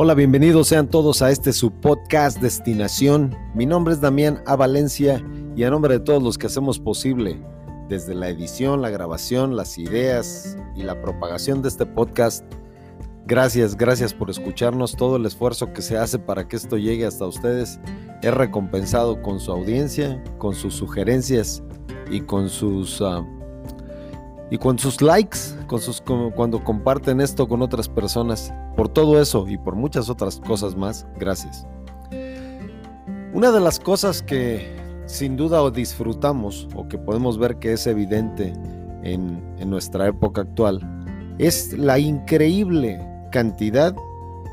Hola, bienvenidos sean todos a este su podcast Destinación. Mi nombre es Damián A. Valencia y a nombre de todos los que hacemos posible desde la edición, la grabación, las ideas y la propagación de este podcast. Gracias, gracias por escucharnos. Todo el esfuerzo que se hace para que esto llegue hasta ustedes es recompensado con su audiencia, con sus sugerencias y con sus uh, y con sus likes, con sus cuando comparten esto con otras personas. Por todo eso y por muchas otras cosas más, gracias. Una de las cosas que sin duda disfrutamos o que podemos ver que es evidente en, en nuestra época actual es la increíble cantidad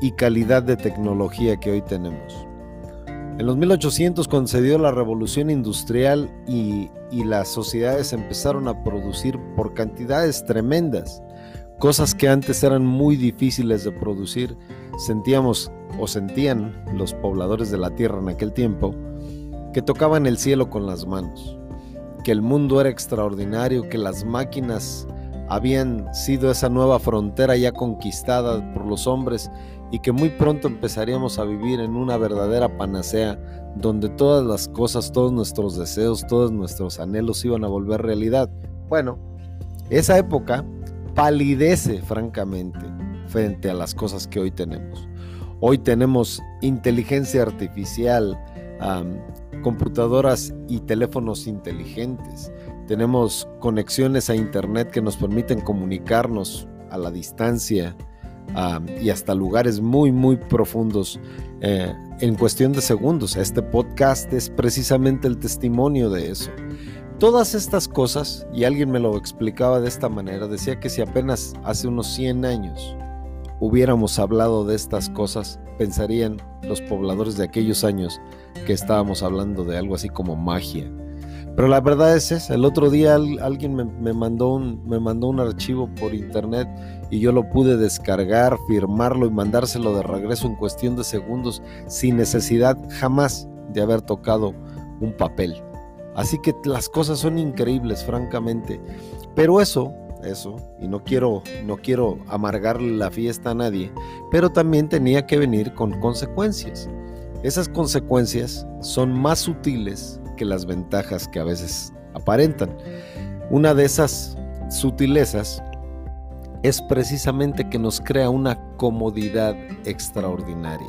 y calidad de tecnología que hoy tenemos. En los 1800 concedió la revolución industrial y, las sociedades empezaron a producir por cantidades tremendas, cosas que antes eran muy difíciles de producir. Sentíamos o sentían los pobladores de la tierra en aquel tiempo que tocaban el cielo con las manos, que el mundo era extraordinario, que las máquinas habían sido esa nueva frontera ya conquistada por los hombres y que muy pronto empezaríamos a vivir en una verdadera panacea donde todas las cosas, todos nuestros deseos, todos nuestros anhelos iban a volver realidad. Bueno, esa época palidece francamente frente a las cosas que hoy tenemos. Hoy tenemos inteligencia artificial, computadoras y teléfonos inteligentes. Tenemos conexiones a Internet que nos permiten comunicarnos a la distancia y hasta lugares muy, muy profundos eh, en cuestión de segundos. Este podcast es precisamente el testimonio de eso. Todas estas cosas, y alguien me lo explicaba de esta manera, decía que si apenas hace unos 100 años hubiéramos hablado de estas cosas, pensarían los pobladores de aquellos años que estábamos hablando de algo así como magia. Pero la verdad es esa. El otro día alguien me, mandó un, me mandó un archivo por internet y yo lo pude descargar, firmarlo y mandárselo de regreso en cuestión de segundos sin necesidad jamás de haber tocado un papel. Así que las cosas son increíbles, francamente. Pero eso, eso, y no quiero, no quiero amargarle la fiesta a nadie, pero también tenía que venir con consecuencias. Esas consecuencias son más sutiles que las ventajas que a veces aparentan. Una de esas sutilezas es precisamente que nos crea una comodidad extraordinaria.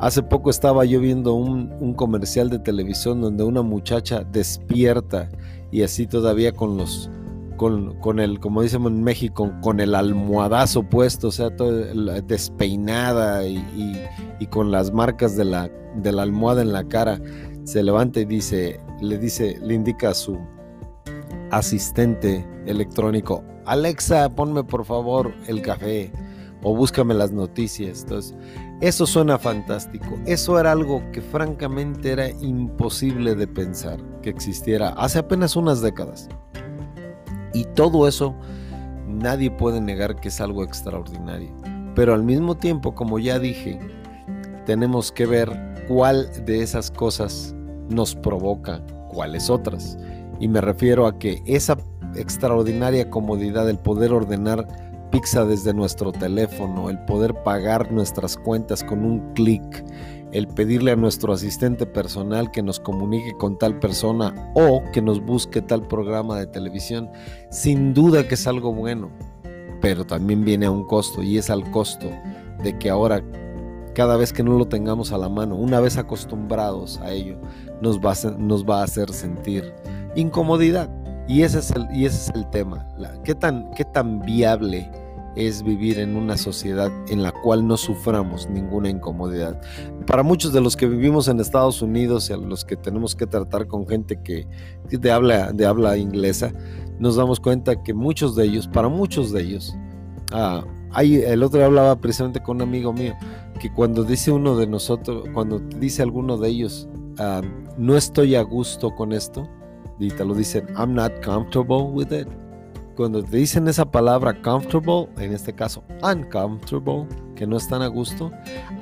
hace poco estaba yo viendo un, comercial de televisión donde una muchacha despierta y así todavía con los con, el, como decimos en México, con el almohadazo puesto, o sea, despeinada y, y, con las marcas de la, de la almohada en la cara, se levanta y dice, le dice, le indica a su asistente electrónico, Alexa, ponme por favor el café o búscame las noticias. Entonces, eso suena fantástico. Eso era algo que francamente era imposible de pensar que existiera hace apenas unas décadas. Y todo eso nadie puede negar que es algo extraordinario. Pero al mismo tiempo, como ya dije, tenemos que ver cuál de esas cosas nos provoca cuáles otras. Y me refiero a que esa extraordinaria comodidad, el poder ordenar pizza desde nuestro teléfono, el poder pagar nuestras cuentas con un clic, el pedirle a nuestro asistente personal que nos comunique con tal persona o que nos busque tal programa de televisión, sin duda que es algo bueno, pero también viene a un costo y es al costo de que ahora cada vez que no lo tengamos a la mano, una vez acostumbrados a ello, nos va a, nos va a hacer sentir incomodidad. Y ese es el, y ese es el tema. ¿qué, tan, ¿Qué tan viable es vivir en una sociedad en la cual no suframos ninguna incomodidad? Para muchos de los que vivimos en Estados Unidos y a los que tenemos que tratar con gente que, de, habla, de habla inglesa, nos damos cuenta que muchos de ellos, para muchos de ellos, ah, el otro hablaba precisamente con un amigo mío que cuando dice uno de nosotros, cuando dice alguno de ellos, ah, no estoy a gusto con esto, y te lo dicen, I'm not comfortable with it. Cuando te dicen esa palabra comfortable, en este caso uncomfortable, que no están a gusto,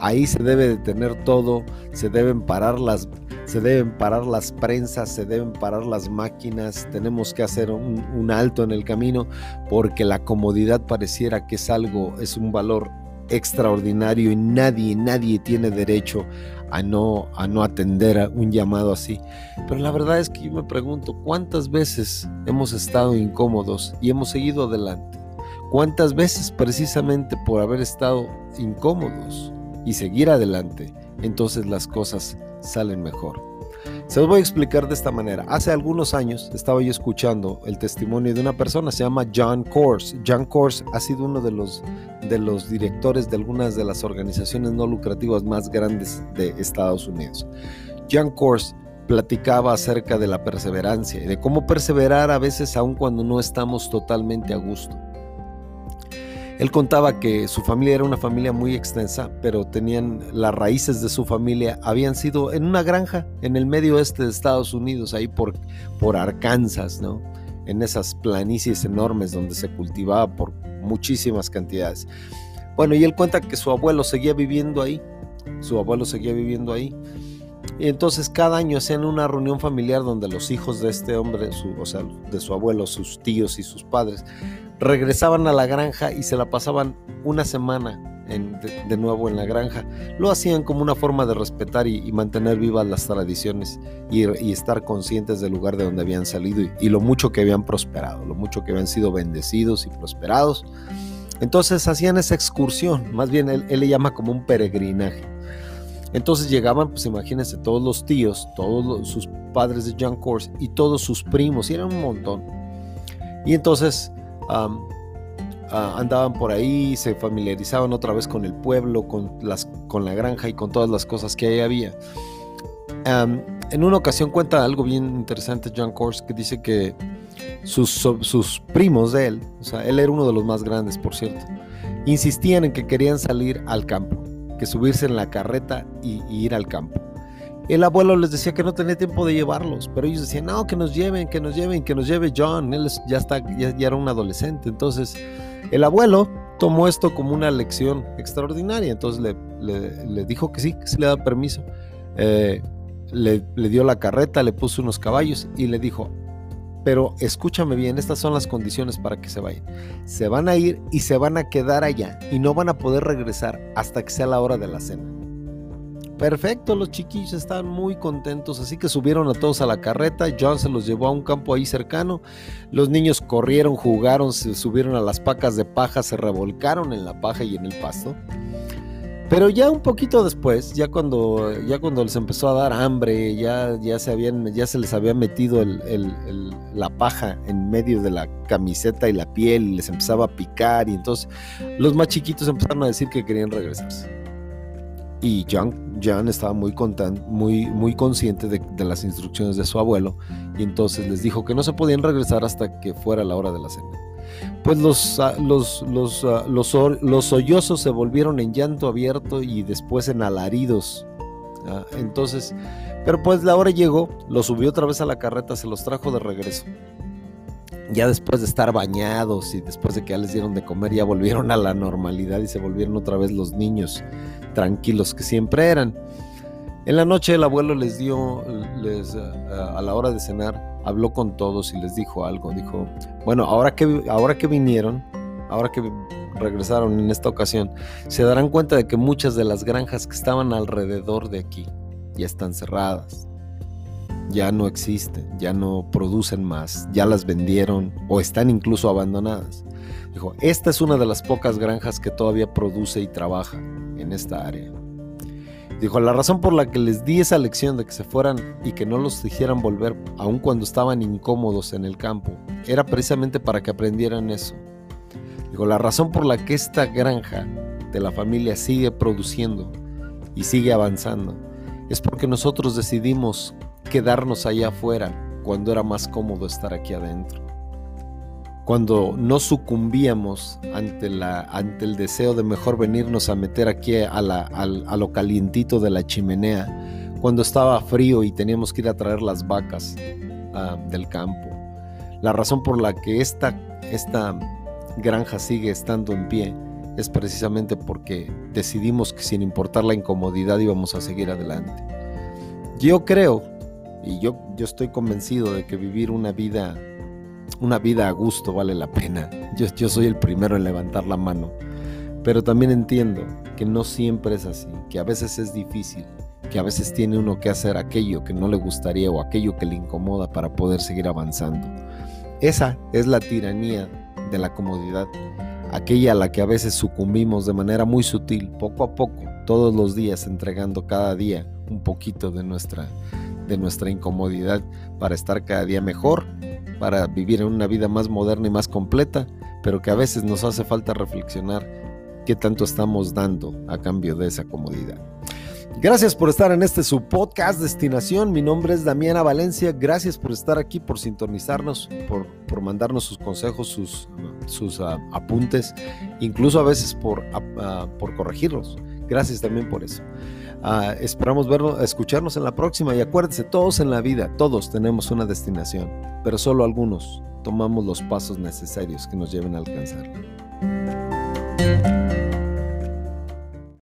ahí se debe detener todo, se deben parar las se deben parar las prensas, se deben parar las máquinas, tenemos que hacer un, alto en el camino porque la comodidad pareciera que es algo, es un valor extraordinario y nadie, nadie tiene derecho a no, a no atender a un llamado así. Pero la verdad es que yo me pregunto, ¿cuántas veces hemos estado incómodos y hemos seguido adelante? ¿Cuántas veces precisamente por haber estado incómodos y seguir adelante, entonces las cosas salen mejor? Se los voy a explicar de esta manera. Hace algunos años estaba yo escuchando el testimonio de una persona, se llama John Kors. John Kors ha sido uno de los, de los directores de algunas de las organizaciones no lucrativas más grandes de Estados Unidos. John Kors platicaba acerca de la perseverancia y de cómo perseverar a veces aun cuando no estamos totalmente a gusto. Él contaba que su familia era una familia muy extensa, pero tenían las raíces de su familia, habían sido en una granja en el medio oeste de Estados Unidos, ahí por, por Arkansas, ¿no? En esas planicies enormes donde se cultivaba por muchísimas cantidades. Bueno, y él cuenta que su abuelo seguía viviendo ahí, su abuelo seguía viviendo ahí. Y entonces cada año hacían una reunión familiar donde los hijos de este hombre, o sea, de su abuelo, sus tíos y sus padres, regresaban a la granja y se la pasaban una semana de, nuevo en la granja. Lo hacían como una forma de respetar y, mantener vivas las tradiciones y, estar conscientes del lugar de donde habían salido y, lo mucho que habían prosperado, lo mucho que habían sido bendecidos y prosperados. Entonces hacían esa excursión, más bien él, le llama como un peregrinaje. Entonces llegaban, pues imagínense, todos los tíos, todos sus padres de John Course y todos sus primos, y eran un montón. Y entonces Andaban por ahí, se familiarizaban otra vez con el pueblo, con, las, con la granja y con todas las cosas que ahí había. en una ocasión cuenta algo bien interesante John Kors que dice que sus, sus primos de él, o sea, él era uno de los más grandes, por cierto, insistían en que querían salir al campo, que subirse en la carreta y ir al campo. El abuelo les decía que no tenía tiempo de llevarlos, pero ellos decían, no, que nos lleven, que nos lleven, que nos lleve John. Él ya, está, ya, era un adolescente. Entonces, el abuelo tomó esto como una lección extraordinaria. Entonces le, dijo que sí, que se le da permiso. Eh, le, le dio la carreta, le puso unos caballos y le dijo, pero escúchame bien, estas son las condiciones para que se vayan. Se van a ir y se van a quedar allá y no van a poder regresar hasta que sea la hora de la cena. Perfecto, los chiquillos estaban muy contentos, así que subieron a todos a la carreta. John se los llevó a un campo ahí cercano. Los niños corrieron, jugaron, se subieron a las pacas de paja, se revolcaron en la paja y en el pasto. Pero ya un poquito después, ya cuando, ya cuando les empezó a dar hambre, ya, ya, se, habían, ya se les había metido la paja en medio de la camiseta y la piel y les empezaba a picar y entonces los más chiquitos empezaron a decir que querían regresarse. Y Jan, Jan estaba muy, muy, muy consciente de, las instrucciones de su abuelo y entonces les dijo que no se podían regresar hasta que fuera la hora de la cena. Pues los, ah, los, los, ah, los, los sollozos se volvieron en llanto abierto y después en alaridos. Ah, entonces, pero pues la hora llegó, los subió otra vez a la carreta, se los trajo de regreso ya después de estar bañados y después de que ya les dieron de comer, ya volvieron a la normalidad y se volvieron otra vez los niños tranquilos que siempre eran. En la noche el abuelo les dio, les, eh, a la hora de cenar, habló con todos y les dijo algo. Dijo, bueno, ahora que, ahora que vinieron, ahora que regresaron en esta ocasión, se darán cuenta de que muchas de las granjas que estaban alrededor de aquí ya están cerradas, ya no existen, ya no producen más, ya las vendieron o están incluso abandonadas. Dijo, esta es una de las pocas granjas que todavía produce y trabaja en esta área. Dijo, la razón por la que les di esa lección de que se fueran y que no los dijeran volver, aun cuando estaban incómodos en el campo, era precisamente para que aprendieran eso. Dijo, la razón por la que esta granja de la familia sigue produciendo y sigue avanzando es porque nosotros decidimos quedarnos allá afuera cuando era más cómodo estar aquí adentro cuando no sucumbíamos ante, el deseo de mejor venirnos a meter aquí a, lo calientito de la chimenea, cuando estaba frío y teníamos que ir a traer las vacas ah, del campo. La razón por la que esta, granja sigue estando en pie es precisamente porque decidimos que sin importar la incomodidad íbamos a seguir adelante. Yo creo, y yo estoy convencido de que vivir una vida una vida a gusto vale la pena. Yo, soy el primero en levantar la mano. Pero también entiendo que no siempre es así, que a veces es difícil, que a veces tiene uno que hacer aquello que no le gustaría o aquello que le incomoda para poder seguir avanzando. Esa es la tiranía de la comodidad, aquella a la que a veces sucumbimos de manera muy sutil, poco a poco, todos los días, entregando cada día un poquito de nuestra, de nuestra incomodidad para estar cada día mejor, para vivir en una vida más moderna y más completa, pero que a veces nos hace falta reflexionar qué tanto estamos dando a cambio de esa comodidad. Gracias por estar en este su podcast Destinación. Mi nombre es Damiana Valencia. Gracias por estar aquí, por sintonizarnos, por, por mandarnos sus consejos, sus, sus uh, apuntes, incluso a veces por, uh, por corregirlos. Gracias también por eso. Uh, esperamos verlo, escucharnos en la próxima y acuérdense, todos en la vida, todos tenemos una destinación, pero solo algunos tomamos los pasos necesarios que nos lleven a alcanzarla.